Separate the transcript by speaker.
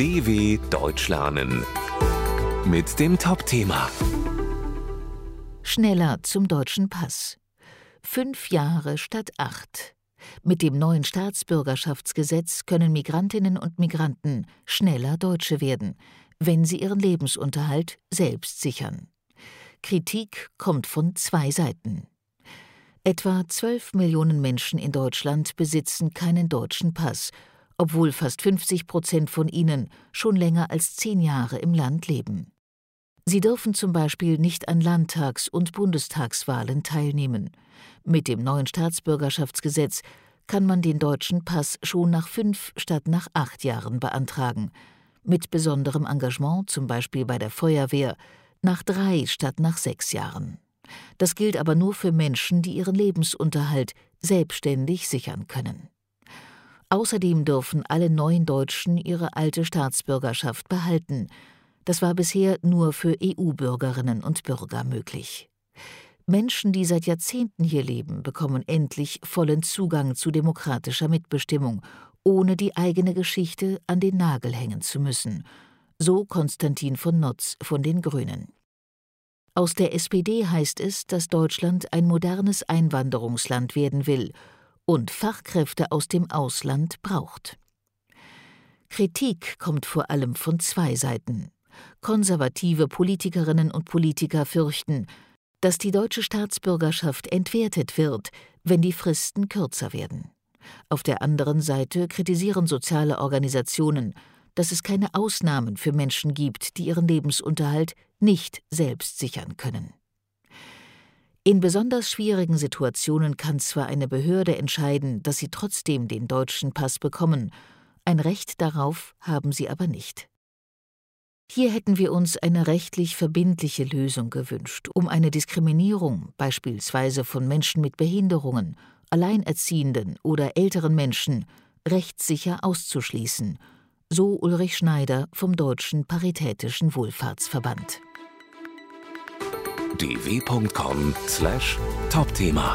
Speaker 1: DW Deutsch lernen mit dem Top-Thema
Speaker 2: Schneller zum deutschen Pass. Fünf Jahre statt acht. Mit dem neuen Staatsbürgerschaftsgesetz können Migrantinnen und Migranten schneller Deutsche werden, wenn sie ihren Lebensunterhalt selbst sichern. Kritik kommt von zwei Seiten. Etwa 12 Millionen Menschen in Deutschland besitzen keinen deutschen Pass, obwohl fast 50 Prozent von ihnen schon länger als zehn Jahre im Land leben. Sie dürfen zum Beispiel nicht an Landtags- und Bundestagswahlen teilnehmen. Mit dem neuen Staatsbürgerschaftsgesetz kann man den deutschen Pass schon nach fünf statt nach acht Jahren beantragen. Mit besonderem Engagement, zum Beispiel bei der Feuerwehr, nach drei statt nach sechs Jahren. Das gilt aber nur für Menschen, die ihren Lebensunterhalt selbstständig sichern können. Außerdem dürfen alle neuen Deutschen ihre alte Staatsbürgerschaft behalten. Das war bisher nur für EU-Bürgerinnen und Bürger möglich. Menschen, die seit Jahrzehnten hier leben, bekommen endlich vollen Zugang zu demokratischer Mitbestimmung, ohne die eigene Geschichte an den Nagel hängen zu müssen. So Konstantin von Notz von den Grünen. Aus der SPD heißt es, dass Deutschland ein modernes Einwanderungsland werden will und Fachkräfte aus dem Ausland braucht. Kritik kommt vor allem von zwei Seiten. Konservative Politikerinnen und Politiker fürchten, dass die deutsche Staatsbürgerschaft entwertet wird, wenn die Fristen kürzer werden. Auf der anderen Seite kritisieren soziale Organisationen, dass es keine Ausnahmen für Menschen gibt, die ihren Lebensunterhalt nicht selbst sichern können. In besonders schwierigen Situationen kann zwar eine Behörde entscheiden, dass sie trotzdem den deutschen Pass bekommen, ein Recht darauf haben sie aber nicht. Hier hätten wir uns eine rechtlich verbindliche Lösung gewünscht, um eine Diskriminierung, beispielsweise von Menschen mit Behinderungen, Alleinerziehenden oder älteren Menschen, rechtssicher auszuschließen, so Ulrich Schneider vom Deutschen Paritätischen Wohlfahrtsverband.
Speaker 1: dw.com/topthema